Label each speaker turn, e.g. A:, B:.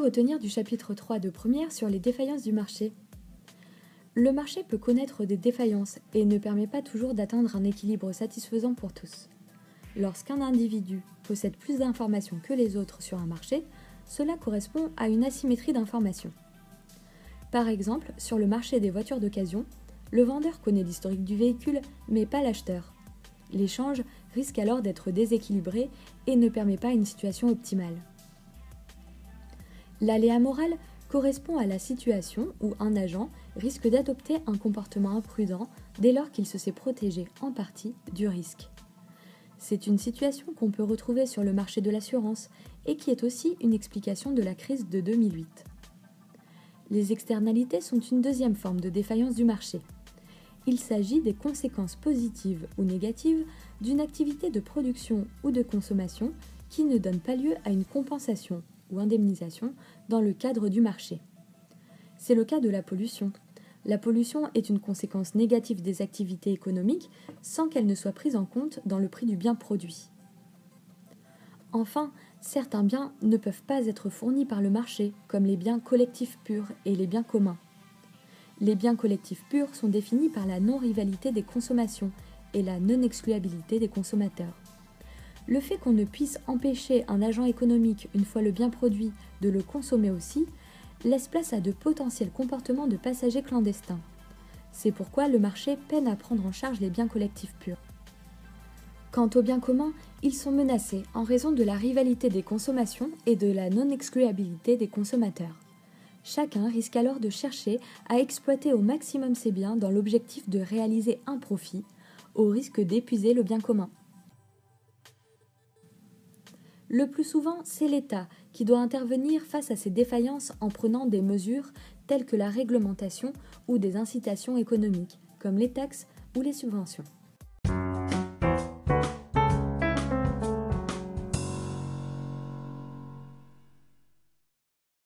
A: retenir du chapitre 3 de première sur les défaillances du marché Le marché peut connaître des défaillances et ne permet pas toujours d'atteindre un équilibre satisfaisant pour tous. Lorsqu'un individu possède plus d'informations que les autres sur un marché, cela correspond à une asymétrie d'informations. Par exemple, sur le marché des voitures d'occasion, le vendeur connaît l'historique du véhicule, mais pas l'acheteur. L'échange risque alors d'être déséquilibré et ne permet pas une situation optimale. L'aléa moral correspond à la situation où un agent risque d'adopter un comportement imprudent dès lors qu'il se sait protégé en partie du risque. C'est une situation qu'on peut retrouver sur le marché de l'assurance et qui est aussi une explication de la crise de 2008. Les externalités sont une deuxième forme de défaillance du marché. Il s'agit des conséquences positives ou négatives d'une activité de production ou de consommation qui ne donne pas lieu à une compensation ou indemnisation dans le cadre du marché. C'est le cas de la pollution, la pollution est une conséquence négative des activités économiques sans qu'elle ne soit prise en compte dans le prix du bien produit. Enfin, certains biens ne peuvent pas être fournis par le marché, comme les biens collectifs purs et les biens communs. Les biens collectifs purs sont définis par la non-rivalité des consommations et la non-excluabilité des consommateurs. Le fait qu'on ne puisse empêcher un agent économique, une fois le bien produit, de le consommer aussi, laisse place à de potentiels comportements de passagers clandestins. C'est pourquoi le marché peine à prendre en charge les biens collectifs purs. Quant aux biens communs, ils sont menacés en raison de la rivalité des consommations et de la non-excluabilité des consommateurs. Chacun risque alors de chercher à exploiter au maximum ses biens dans l'objectif de réaliser un profit, au risque d'épuiser le bien commun. Le plus souvent, c'est l'État qui doit intervenir face à ces défaillances en prenant des mesures telles que la réglementation ou des incitations économiques, comme les taxes ou les subventions.